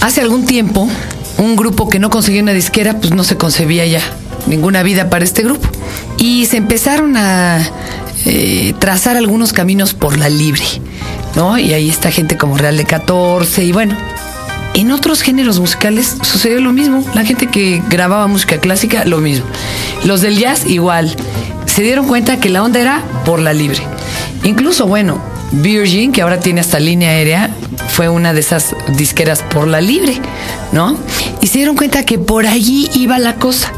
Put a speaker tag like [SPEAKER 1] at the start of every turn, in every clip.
[SPEAKER 1] hace algún tiempo, un grupo que no conseguía una disquera, pues no se concebía ya ninguna vida para este grupo. Y se empezaron a eh, trazar algunos caminos por la libre, ¿no? Y ahí está gente como Real de 14 y bueno. En otros géneros musicales sucedió lo mismo. La gente que grababa música clásica, lo mismo. Los del jazz, igual. Se dieron cuenta que la onda era por la libre. Incluso, bueno, Virgin, que ahora tiene hasta línea aérea, fue una de esas disqueras por la libre, ¿no? Y se dieron cuenta que por allí iba la cosa.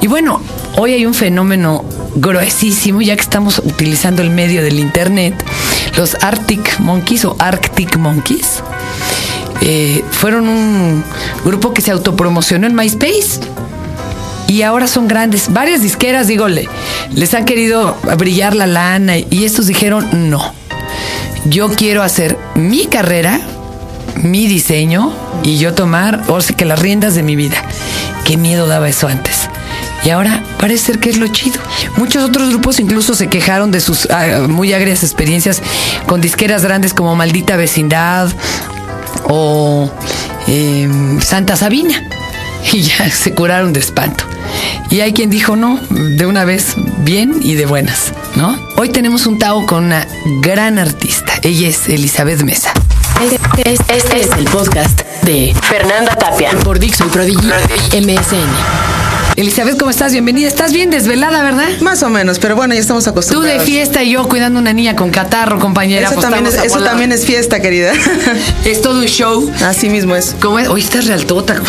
[SPEAKER 1] Y bueno, hoy hay un fenómeno gruesísimo, ya que estamos utilizando el medio del Internet. Los Arctic Monkeys o Arctic Monkeys eh, fueron un grupo que se autopromocionó en MySpace y ahora son grandes. Varias disqueras, digo, les han querido brillar la lana y estos dijeron no. Yo quiero hacer mi carrera, mi diseño y yo tomar, o sea, que las riendas de mi vida. Qué miedo daba eso antes. Y ahora parece ser que es lo chido. Muchos otros grupos incluso se quejaron de sus ah, muy agrias experiencias con disqueras grandes como Maldita Vecindad o em, Santa Sabina. Y ya se curaron de espanto. Y hay quien dijo no, de una vez bien y de buenas, ¿no? Hoy tenemos un Tao con una gran artista. Ella es Elizabeth Mesa.
[SPEAKER 2] Este, este es el podcast de Fernanda Tapia por Dixon Prodigy MSN.
[SPEAKER 1] Elizabeth, ¿cómo estás? Bienvenida. Estás bien desvelada, ¿verdad?
[SPEAKER 3] Más o menos, pero bueno, ya estamos acostumbrados.
[SPEAKER 1] Tú de fiesta y yo cuidando una niña con catarro, compañera.
[SPEAKER 3] Eso, pues también es, eso también es, fiesta, querida.
[SPEAKER 1] Es todo un show.
[SPEAKER 3] Así mismo es.
[SPEAKER 1] ¿Cómo es? Hoy estás realtota.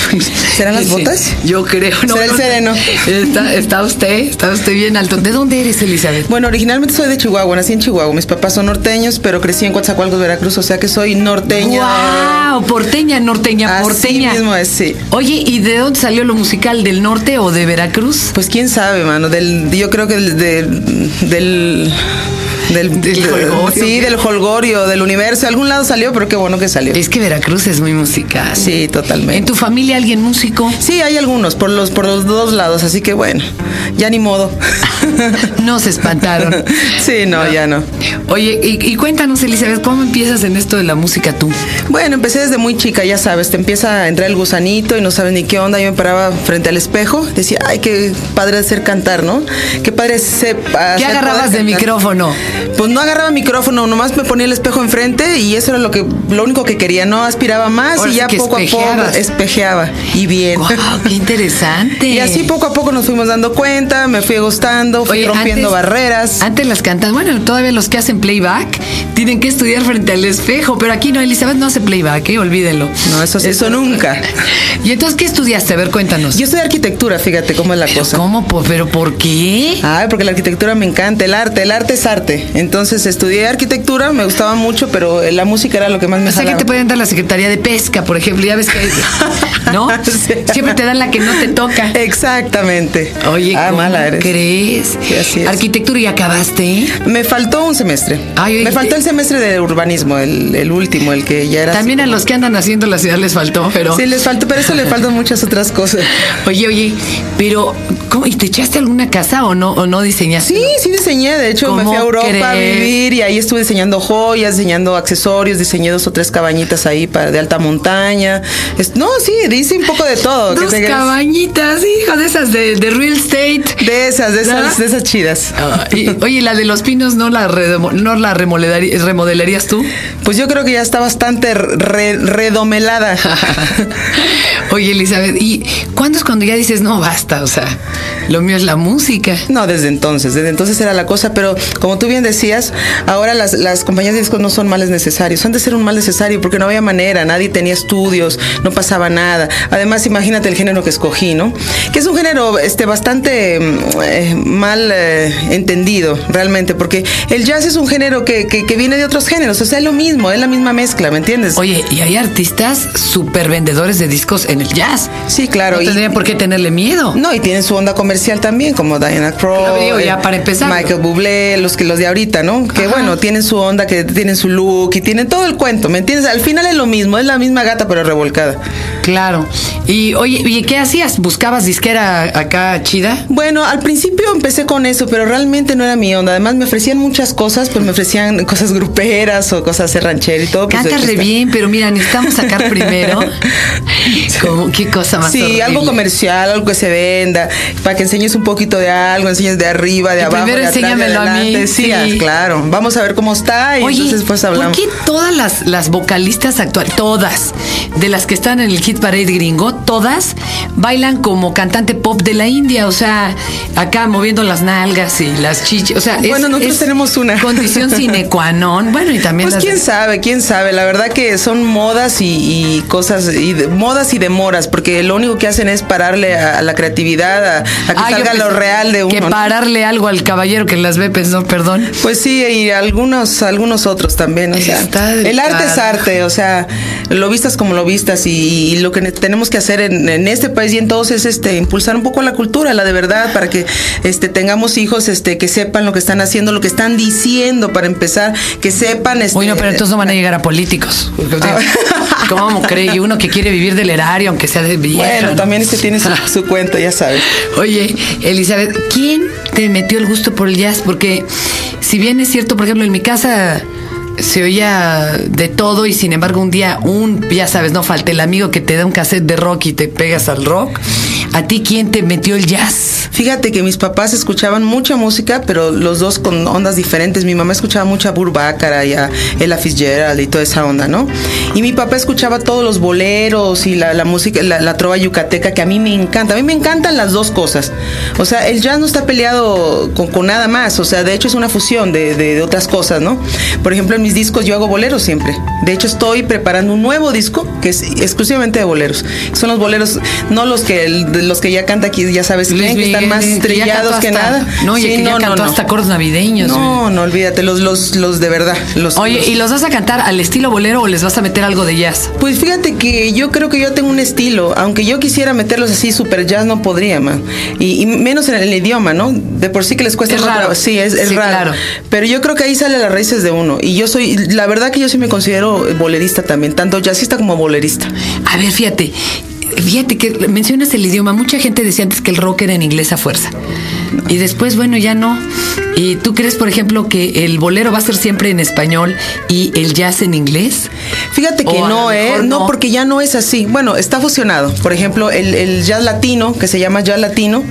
[SPEAKER 3] ¿Serán las botas?
[SPEAKER 1] Yo creo.
[SPEAKER 3] No, ¿Será el sereno?
[SPEAKER 1] Está, usted, está usted bien alto. ¿De dónde eres, Elizabeth?
[SPEAKER 3] Bueno, originalmente soy de Chihuahua, nací en Chihuahua. Mis papás son norteños, pero crecí en Coatzacoalcos, Veracruz, o sea que soy norteña.
[SPEAKER 1] ¡Wow! Porteña, norteña, porteña.
[SPEAKER 3] Así mismo es, sí.
[SPEAKER 1] Oye, ¿y de dónde salió lo musical? ¿Del norte o de Veracruz?
[SPEAKER 3] Pues quién sabe, mano. Del, yo creo que del, del del,
[SPEAKER 1] del holgorio.
[SPEAKER 3] Sí, del holgorio, del universo. Algún lado salió, pero qué bueno que salió.
[SPEAKER 1] Es que Veracruz es muy musical.
[SPEAKER 3] Sí, totalmente.
[SPEAKER 1] ¿En tu familia alguien músico?
[SPEAKER 3] Sí, hay algunos, por los, por los dos lados, así que bueno, ya ni modo.
[SPEAKER 1] no se espantaron.
[SPEAKER 3] sí, no, ya no.
[SPEAKER 1] Oye, y, cuéntanos, Elizabeth, ¿cómo empiezas en esto de la música tú?
[SPEAKER 3] Bueno, empecé desde muy chica, ya sabes, te empieza a entrar el gusanito y no sabes ni qué onda. Yo me paraba frente al espejo, decía, ay, qué padre hacer cantar, ¿no? Qué padre sepa.
[SPEAKER 1] ¿Qué agarrabas de micrófono?
[SPEAKER 3] Pues no agarraba micrófono, nomás me ponía el espejo enfrente y eso era lo que lo único que quería, no aspiraba más y ya poco a poco espejeaba y bien.
[SPEAKER 1] Wow, qué interesante.
[SPEAKER 3] y así poco a poco nos fuimos dando cuenta, me fui gustando, fui rompiendo barreras.
[SPEAKER 1] Antes las cantas, bueno, todavía los que hacen playback tienen que estudiar frente al espejo, pero aquí no, Elizabeth no hace playback, ¿eh? olvídenlo.
[SPEAKER 3] No, eso, eso nunca.
[SPEAKER 1] ¿Y entonces qué estudiaste? A ver, cuéntanos.
[SPEAKER 3] Yo estudié arquitectura, fíjate cómo es la cosa.
[SPEAKER 1] ¿Cómo? ¿Pero por qué?
[SPEAKER 3] Ay, porque la arquitectura me encanta, el arte, el arte es arte. Entonces estudié arquitectura, me gustaba mucho, pero la música era lo que más me
[SPEAKER 1] O sea que te pueden dar la Secretaría de Pesca, por ejemplo, ya ves que ¿no? Siempre te dan la que no te toca.
[SPEAKER 3] Exactamente.
[SPEAKER 1] Oye,
[SPEAKER 3] ah, mala eres.
[SPEAKER 1] crees?
[SPEAKER 3] así es.
[SPEAKER 1] Arquitectura y acabaste.
[SPEAKER 3] Me faltó un semestre.
[SPEAKER 1] Ay,
[SPEAKER 3] me faltó el semestre de urbanismo, el, último, el que ya era.
[SPEAKER 1] También a los que andan haciendo la ciudad les faltó, pero.
[SPEAKER 3] Sí, les faltó, pero eso le faltan muchas otras cosas.
[SPEAKER 1] Oye, oye, pero ¿cómo? ¿Y te echaste alguna casa o no, o no diseñaste?
[SPEAKER 3] Sí, sí diseñé. De hecho, me fui a Europa a vivir y ahí estuve diseñando joyas, diseñando accesorios, diseñé dos o tres cabañitas ahí para, de alta montaña. no, sí, dice un poco de todo.
[SPEAKER 1] Dos cabañitas, hijo, de esas de, real estate.
[SPEAKER 3] De esas, de esas, de esas chidas.
[SPEAKER 1] oye, la de los pinos no la, no la remodelarías tú?
[SPEAKER 3] Pues yo creo que ya está bastante redomelada.
[SPEAKER 1] oye, Elizabeth, ¿y cuándo es cuando ya dices, no, basta? O sea, lo mío es la música.
[SPEAKER 3] No, desde entonces, desde entonces era la cosa, pero como tú bien decías, ahora las, las compañías de discos no son males necesarios, han de ser un mal necesario porque no había manera, nadie tenía estudios, no pasaba nada. Además, imagínate el género que escogí, ¿no? Que es un género este, bastante mm, eh, mal eh, entendido, realmente, porque el jazz es un género que, que, viene de otros géneros, o sea, es lo mismo, es la misma mezcla, ¿me entiendes?
[SPEAKER 1] Oye, y hay artistas súper vendedores de discos en el jazz.
[SPEAKER 3] Sí, claro.
[SPEAKER 1] No tendría por qué tenerle miedo.
[SPEAKER 3] No, y tienen su onda comercial también, como Diana Crow,
[SPEAKER 1] ya para empezar.
[SPEAKER 3] Michael Bublé, los que los de ahorita, ¿no? Que bueno, tienen su onda, que tienen su look y tienen todo el cuento, ¿me entiendes? Al final es lo mismo, es la misma gata pero revolcada.
[SPEAKER 1] Claro. Y oye, ¿y qué hacías? ¿Buscabas disquera acá chida?
[SPEAKER 3] Bueno, al principio empecé con eso, pero realmente no era mi onda. Además me ofrecían muchas cosas, pero me ofrecían cosas gruperas o cosas de ranchero y todo.
[SPEAKER 1] pues, Cantas re bien, pero mira, necesitamos sacar primero. Como, ¿Qué cosa más
[SPEAKER 3] Sí,
[SPEAKER 1] horrible?
[SPEAKER 3] algo comercial, algo que se venda, para que enseñes un poquito de algo, enseñes de arriba, de
[SPEAKER 1] Y
[SPEAKER 3] abajo,
[SPEAKER 1] primero
[SPEAKER 3] de atrás, de
[SPEAKER 1] enséñamelo a mí.
[SPEAKER 3] Sí,
[SPEAKER 1] sí.
[SPEAKER 3] Claro. Vamos a ver cómo está y
[SPEAKER 1] Oye,
[SPEAKER 3] entonces después hablamos.
[SPEAKER 1] ¿por qué todas las, las vocalistas actuales, todas, de las que están en el hit parade gringo, todas bailan como cantante pop de la India? O sea, acá moviendo las nalgas y las chichis. O sea, es-
[SPEAKER 3] Bueno, nosotros
[SPEAKER 1] es
[SPEAKER 3] tenemos una.
[SPEAKER 1] Condición sine qua non. Bueno, y también
[SPEAKER 3] Pues
[SPEAKER 1] las
[SPEAKER 3] quién
[SPEAKER 1] de-
[SPEAKER 3] sabe, quién sabe. La verdad que son modas y, y cosas, y de- modas y demoras, porque lo único que hacen es pararle a, a la creatividad, a, a que
[SPEAKER 1] Ah,
[SPEAKER 3] salga lo real de uno.
[SPEAKER 1] Que
[SPEAKER 3] ¿no?
[SPEAKER 1] pararle algo al caballero que las ve, pensó, perdón.
[SPEAKER 3] Pues sí, y algunos, algunos otros también. O sea, el arte es arte, o sea, lo vistas como lo vistas, y, y lo que ne- tenemos que hacer en, en este país y en todos es este impulsar un poco la cultura, la de verdad, para que este tengamos hijos este que sepan lo que están haciendo, lo que están diciendo para empezar, que sepan este
[SPEAKER 1] Uy, no, pero entonces no van a llegar a políticos. ¿Cómo cree? Y uno que quiere vivir del erario, aunque sea de vieja.
[SPEAKER 3] Bueno,
[SPEAKER 1] ¿no?
[SPEAKER 3] también este tiene su, su cuenta, ya sabes.
[SPEAKER 1] Oye, Elizabeth, ¿quién te metió el gusto por el jazz? Porque si bien es cierto, por ejemplo, en mi casa se oía de todo y sin embargo un día, un, ya sabes, no falta el amigo que te da un cassette de rock y te pegas al rock. ¿A ti quién te metió el jazz?
[SPEAKER 3] Fíjate que mis papás escuchaban mucha música, pero los dos con ondas diferentes. Mi mamá escuchaba mucha Burbácara y a Ella Fitzgerald y toda esa onda, ¿no? Y mi papá escuchaba todos los boleros y la, música, la, trova yucateca, que a mí me encanta. A mí me encantan las dos cosas. O sea, el jazz no está peleado con, nada más. O sea, de hecho es una fusión de, otras cosas, ¿no? Por ejemplo, en mis discos yo hago boleros siempre. De hecho, estoy preparando un nuevo disco que es exclusivamente de boleros. Son los boleros, no los que los que ya canta aquí, ya sabes que están más
[SPEAKER 1] que
[SPEAKER 3] estrellados que nada.
[SPEAKER 1] No, y
[SPEAKER 3] Sí,
[SPEAKER 1] que ya cantó hasta acordes navideños.
[SPEAKER 3] No, no olvídate, los, los, los de verdad. Los,
[SPEAKER 1] Oye,
[SPEAKER 3] los-
[SPEAKER 1] ¿y los vas a cantar al estilo bolero o les vas a meter algo de jazz?
[SPEAKER 3] Pues fíjate que yo creo que yo tengo un estilo, aunque yo quisiera meterlos así super jazz no podría, man. Y, y menos en el idioma, ¿no? De por sí que les cuesta
[SPEAKER 1] Es raro.
[SPEAKER 3] trabajo. Sí, es, es
[SPEAKER 1] Sí,
[SPEAKER 3] raro.
[SPEAKER 1] claro.
[SPEAKER 3] Pero yo creo que ahí sale las raíces de uno. Y yo soy, la verdad que yo sí me considero bolerista también, tanto jazzista como bolerista.
[SPEAKER 1] A ver, fíjate. Fíjate que mencionas el idioma. Mucha gente decía antes que el rock era en inglés a fuerza. Y después, bueno, ya no. ¿Y tú crees, por ejemplo, que el bolero va a ser siempre en español y el jazz en inglés?
[SPEAKER 3] Fíjate que
[SPEAKER 1] O
[SPEAKER 3] no, ¿eh? No,
[SPEAKER 1] no.
[SPEAKER 3] porque ya no es así. Bueno, está fusionado. Por ejemplo, el, el jazz latino, que se llama jazz latino,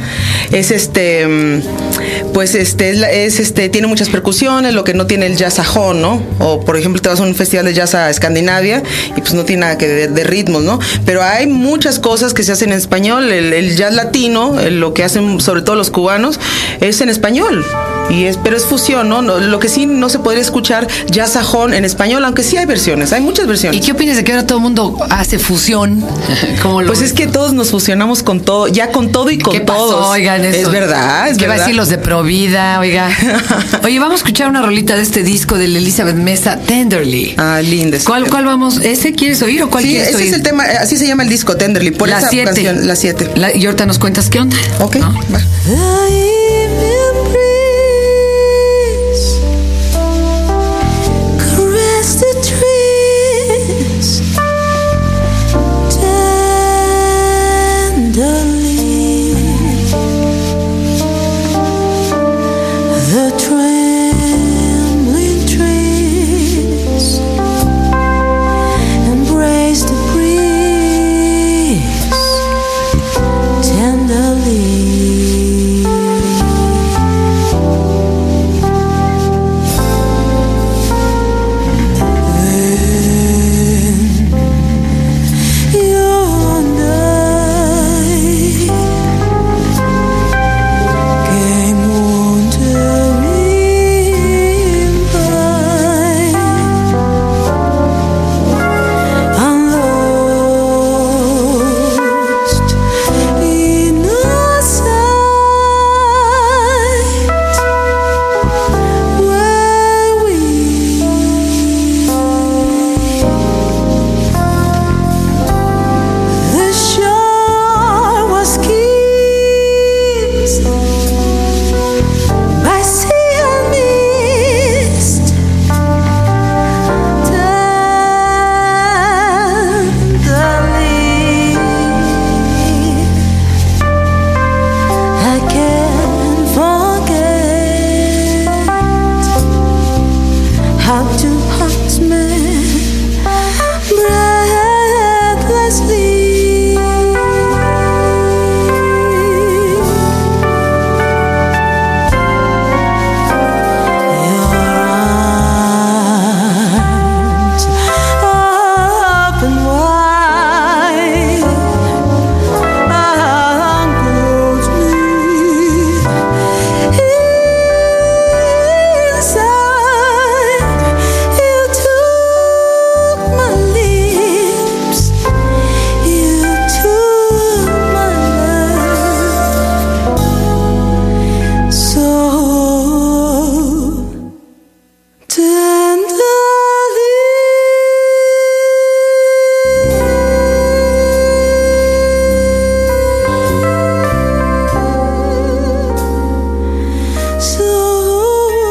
[SPEAKER 3] es este, mm, pues este, es, este, tiene muchas percusiones, lo que no tiene el jazz sajón, ¿no? O por ejemplo, te vas a un festival de jazz a Escandinavia y pues no tiene nada que ver de ritmos, ¿no? Pero hay muchas cosas que se hacen en español. El, el jazz latino, eh, lo que hacen sobre todo los cubanos, es en español. Y es, pero es fusión, ¿no? No, Lo que sí no se podría escuchar jazz sajón en español, aunque sí hay versiones, hay muchas versiones.
[SPEAKER 1] ¿Y qué opinas de que ahora todo el mundo hace fusión? ¿Cómo lo
[SPEAKER 3] Pues es que todos nos fusionamos con todo, ya con todo y con
[SPEAKER 1] ¿Qué
[SPEAKER 3] todos.
[SPEAKER 1] Oigan, eso.
[SPEAKER 3] Es verdad, es
[SPEAKER 1] ¿Qué va a
[SPEAKER 3] verdad.
[SPEAKER 1] decir los de Provida? Oiga. Oye, vamos a escuchar una rolita de este disco de Elizabeth Mesa, Tenderly.
[SPEAKER 3] Ah, linda.
[SPEAKER 1] ¿Cuál, cuál vamos? ¿Ese quieres oír o cuál
[SPEAKER 3] Sí,
[SPEAKER 1] quieres
[SPEAKER 3] ese
[SPEAKER 1] oír?
[SPEAKER 3] es el tema, así se llama el disco Tenderly, por
[SPEAKER 1] la
[SPEAKER 3] esa
[SPEAKER 1] 7.
[SPEAKER 3] canción, la 7.
[SPEAKER 1] y ahorita nos cuentas qué onda.
[SPEAKER 3] Ok,
[SPEAKER 1] ¿no?
[SPEAKER 3] va.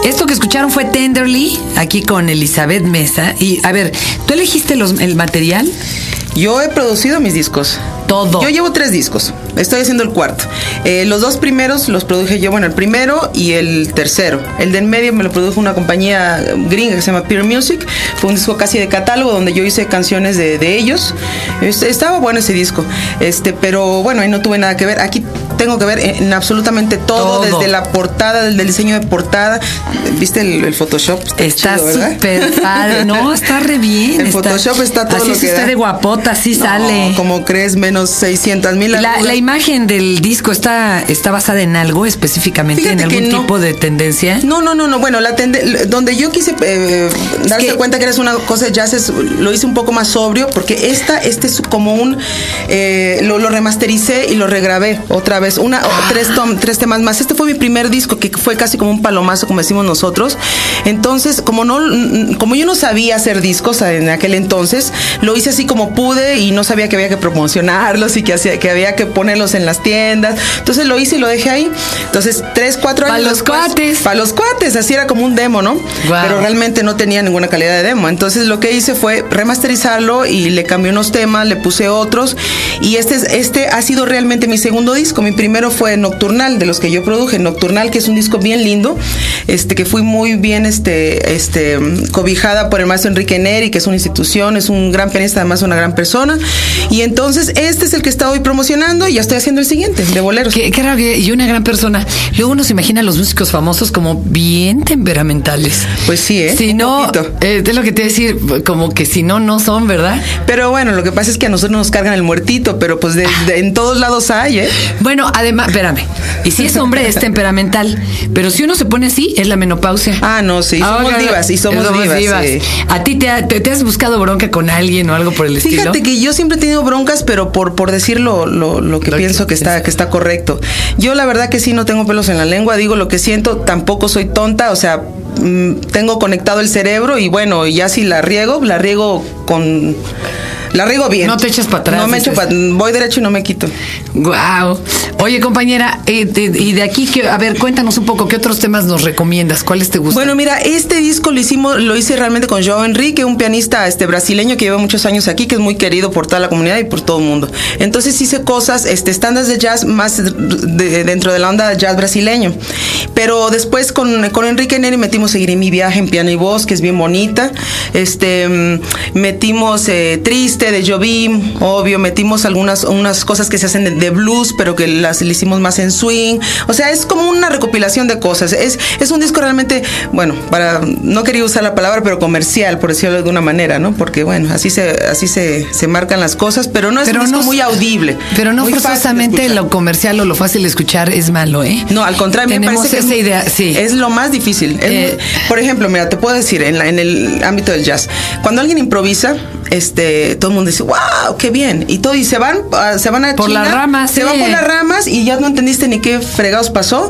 [SPEAKER 1] Esto que escucharon fue Tenderly, aquí con Elizabeth Mesa. Y a ver, ¿tú elegiste los, el material?
[SPEAKER 3] Yo he producido mis discos.
[SPEAKER 1] Todo.
[SPEAKER 3] Yo llevo tres discos. Estoy haciendo el cuarto. Eh, los dos primeros los produje yo, bueno, el primero y el tercero. El de en medio me lo produjo una compañía gringa que se llama Peer Music. Fue un disco casi de catálogo donde yo hice canciones de, de ellos. Este, estaba bueno ese disco. Este, pero bueno, ahí no tuve nada que ver. Aquí tengo que ver en absolutamente todo,
[SPEAKER 1] Todo.
[SPEAKER 3] desde la portada, desde el diseño de portada. ¿Viste el, el Photoshop?
[SPEAKER 1] Está súper padre. No, está re bien.
[SPEAKER 3] En Photoshop está todo
[SPEAKER 1] así
[SPEAKER 3] lo
[SPEAKER 1] es
[SPEAKER 3] que
[SPEAKER 1] usted
[SPEAKER 3] da.
[SPEAKER 1] de guapota, así
[SPEAKER 3] No,
[SPEAKER 1] sale.
[SPEAKER 3] Como crees, menos 600 mil.
[SPEAKER 1] La, la imagen del disco está, está basada en algo específicamente,
[SPEAKER 3] Fíjate
[SPEAKER 1] en algún
[SPEAKER 3] no.
[SPEAKER 1] tipo de tendencia.
[SPEAKER 3] No, no, no, no. Bueno, la tende- donde yo quise eh, darse
[SPEAKER 1] que-
[SPEAKER 3] cuenta que eres una cosa de jazz, es- lo hice un poco más sobrio, porque esta, este es como un. eh, lo, lo remastericé y lo regrabé otra vez. Una, o tres, tom- tres temas más. Este fue mi primer disco, que fue casi como un palomazo, como decimos nosotros. Entonces, como no, como yo no sabía hacer discos en aquel entonces, lo hice así como pude y no sabía que había que promocionarlos y que, hacía, que había que ponerlos en las tiendas. Entonces lo hice y lo dejé ahí. Entonces, tres, cuatro años.
[SPEAKER 1] los
[SPEAKER 3] después-
[SPEAKER 1] cuates.
[SPEAKER 3] Para los cuates, así era como un demo, ¿no?
[SPEAKER 1] Guau.
[SPEAKER 3] Pero realmente no tenía ninguna calidad de demo. Entonces lo que hice fue remasterizarlo y le cambié unos temas, le puse otros. Y este, es- este ha sido realmente mi segundo disco. Mi primero fue Nocturnal, de los que yo produje. Nocturnal, que es un disco bien lindo, este, que fui muy bien este, este, cobijada por el maestro Enrique Neri, que es una institución, es un gran pianista, además una gran persona. Y entonces este es el que está hoy promocionando y ya estoy haciendo el siguiente, de boleros.
[SPEAKER 1] Qué, qué raro y una gran persona. Luego uno se imagina a los músicos famosos como bien temperamentales.
[SPEAKER 3] Pues sí, ¿eh?
[SPEAKER 1] Si
[SPEAKER 3] Un
[SPEAKER 1] no, eh, es lo que te voy a decir, como que si no, no son, ¿verdad?
[SPEAKER 3] Pero bueno, lo que pasa es que a nosotros nos cargan el muertito, pero pues de, de- en todos lados hay, ¿eh?
[SPEAKER 1] Bueno, además, espérame. Y si es hombre, es temperamental. Pero si uno se pone así, es la menopausia.
[SPEAKER 3] Ah, no, sí, somos
[SPEAKER 1] Ahora,
[SPEAKER 3] divas y somos, divas. sí.
[SPEAKER 1] ¿A ti te, ha- te- te has buscado bronca con alguien o algo por el estilo?
[SPEAKER 3] Fíjate que yo siempre he tenido broncas, pero por, por decir lo, lo- lo que
[SPEAKER 1] Lo que
[SPEAKER 3] pienso que está, que está correcto. Yo la verdad que sí no tengo pelos en la lengua, digo lo que siento, tampoco soy tonta, o sea, mm, tengo conectado el cerebro y bueno, ya si la riego, la riego con... La riego bien.
[SPEAKER 1] No te echas pa' atrás,
[SPEAKER 3] No me echo
[SPEAKER 1] dices.
[SPEAKER 3] pa- voy derecho y no me quito.
[SPEAKER 1] Wow. Oye, compañera, eh, de- y de aquí, que, a ver, cuéntanos un poco, ¿qué otros temas nos recomiendas? ¿Cuáles te gustan?
[SPEAKER 3] Bueno, mira, este disco lo hicimos, lo hice realmente con Joao Enrique, un pianista este brasileño que lleva muchos años aquí, que es muy querido por toda la comunidad y por todo el mundo. Entonces hice cosas, este, estándares de jazz más de- dentro de la onda jazz brasileño. Pero después con, con Enrique Neri metimos Seguiré mi viaje en piano y voz, que es bien bonita. Este, mm, metimos eh, Triste de Jobim, obvio, metimos algunas unas cosas que se hacen de, de blues, pero que las le hicimos más en swing. O sea, es como una recopilación de cosas. Es, es un disco realmente, bueno, para no quería usar la palabra, pero comercial, por decirlo de alguna manera, ¿no? Porque bueno, así se, así se, se marcan las cosas, pero no es
[SPEAKER 1] Pero
[SPEAKER 3] un disco
[SPEAKER 1] no-
[SPEAKER 3] muy audible.
[SPEAKER 1] Pero no forzosamente lo comercial o lo fácil de escuchar es malo, ¿eh?
[SPEAKER 3] No, al contrario, me parece que
[SPEAKER 1] esa
[SPEAKER 3] es,
[SPEAKER 1] idea, sí.
[SPEAKER 3] es lo más difícil. Es
[SPEAKER 1] Eh,
[SPEAKER 3] por ejemplo, mira, te puedo decir, en, la- en el ámbito del jazz, cuando alguien improvisa, este, todo el mundo dice, wow, qué bien. Y todo, y se van, ah, se van a
[SPEAKER 1] Por
[SPEAKER 3] China,
[SPEAKER 1] las ramas,
[SPEAKER 3] Se
[SPEAKER 1] sí.
[SPEAKER 3] van por las ramas y ya no entendiste ni qué fregados pasó.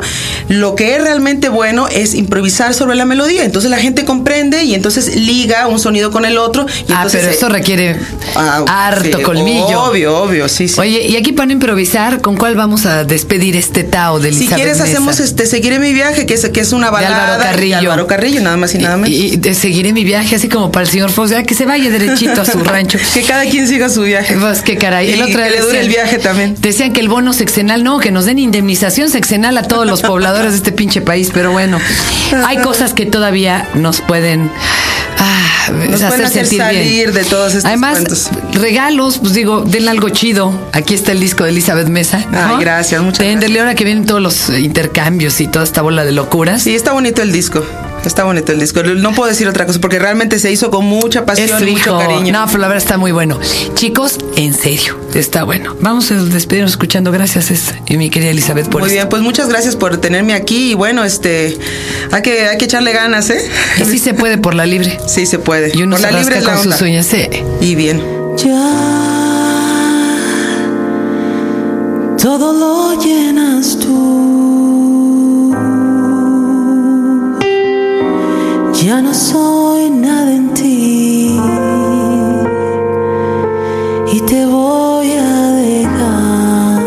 [SPEAKER 3] Lo que es realmente bueno es improvisar sobre la melodía. Entonces la gente comprende y entonces liga un sonido con el otro. Y
[SPEAKER 1] ah, pero
[SPEAKER 3] se-
[SPEAKER 1] eso requiere
[SPEAKER 3] Ah,
[SPEAKER 1] harto
[SPEAKER 3] sí,
[SPEAKER 1] colmillo.
[SPEAKER 3] Obvio, obvio, sí, sí.
[SPEAKER 1] Oye, y aquí para improvisar, ¿con cuál vamos a despedir este Tao de
[SPEAKER 3] Si
[SPEAKER 1] Elizabeth
[SPEAKER 3] quieres
[SPEAKER 1] Mesa?
[SPEAKER 3] hacemos este Seguiré mi viaje, que es, que es una
[SPEAKER 1] De
[SPEAKER 3] balada
[SPEAKER 1] Álvaro Carrillo.
[SPEAKER 3] de Álvaro Carrillo, nada más y nada menos.
[SPEAKER 1] Y, y de seguiré mi viaje, así como para el señor Fox, ya que se vaya derechito su rancho.
[SPEAKER 3] que cada quien siga su viaje.
[SPEAKER 1] Pues qué caray. El otro
[SPEAKER 3] que le dure el viaje también.
[SPEAKER 1] Decían que el bono sexenal, no, que nos den indemnización sexenal a todos los pobladores de este pinche país, pero bueno, hay cosas que todavía nos pueden ah,
[SPEAKER 3] Nos hacer
[SPEAKER 1] sentir
[SPEAKER 3] salir
[SPEAKER 1] bien.
[SPEAKER 3] de todos estos
[SPEAKER 1] Además,
[SPEAKER 3] cuentos.
[SPEAKER 1] regalos, pues digo, denle algo chido. Aquí está el disco de Elizabeth Mesa.
[SPEAKER 3] Ay, gracias, muchas
[SPEAKER 1] Ténderle ahora que vienen todos los intercambios y toda esta bola de locuras.
[SPEAKER 3] Sí, está bonito el disco. Está bonito el disco. No puedo decir otra cosa porque realmente se hizo con mucha pasión y mucho cariño.
[SPEAKER 1] No, pero la verdad está muy bueno. Chicos, en serio, está bueno. Vamos a despedirnos escuchando gracias, es- y mi querida Elizabeth, por
[SPEAKER 3] Muy
[SPEAKER 1] esto.
[SPEAKER 3] bien, pues muchas gracias por tenerme aquí y bueno, este, hay que, hay que echarle ganas, ¿eh?
[SPEAKER 1] Y sí se puede por la libre.
[SPEAKER 3] Sí se puede.
[SPEAKER 1] Y uno
[SPEAKER 3] por
[SPEAKER 1] se
[SPEAKER 3] la libre la
[SPEAKER 1] con
[SPEAKER 3] onda.
[SPEAKER 1] sus uñas. Sí.
[SPEAKER 3] Y bien.
[SPEAKER 4] Ya todo lo llenas tú. soy nada en ti y te voy a dejar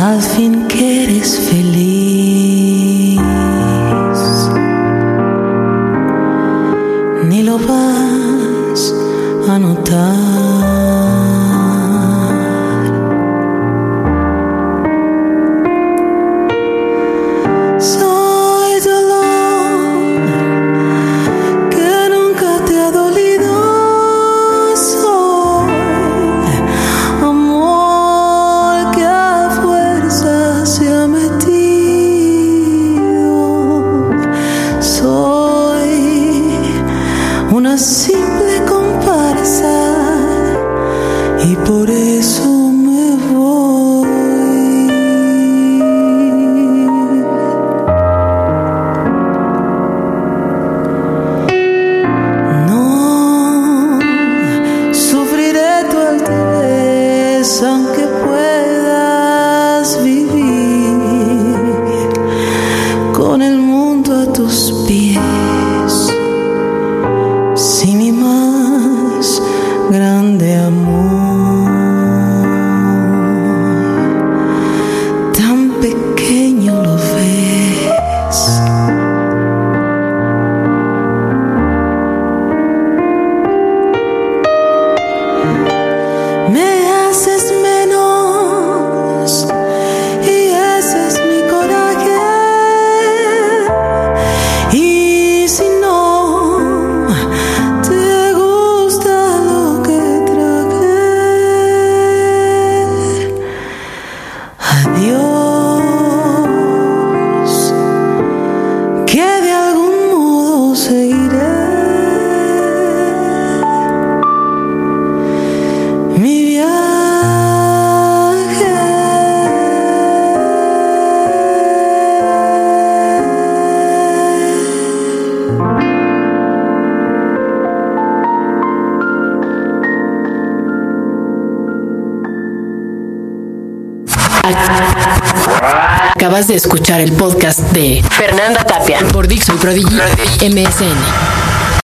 [SPEAKER 4] al fin que eres feliz. Ni lo vas a notar. y
[SPEAKER 2] por eso el podcast de Fernanda Tapia por Dixon Prodigy MSN.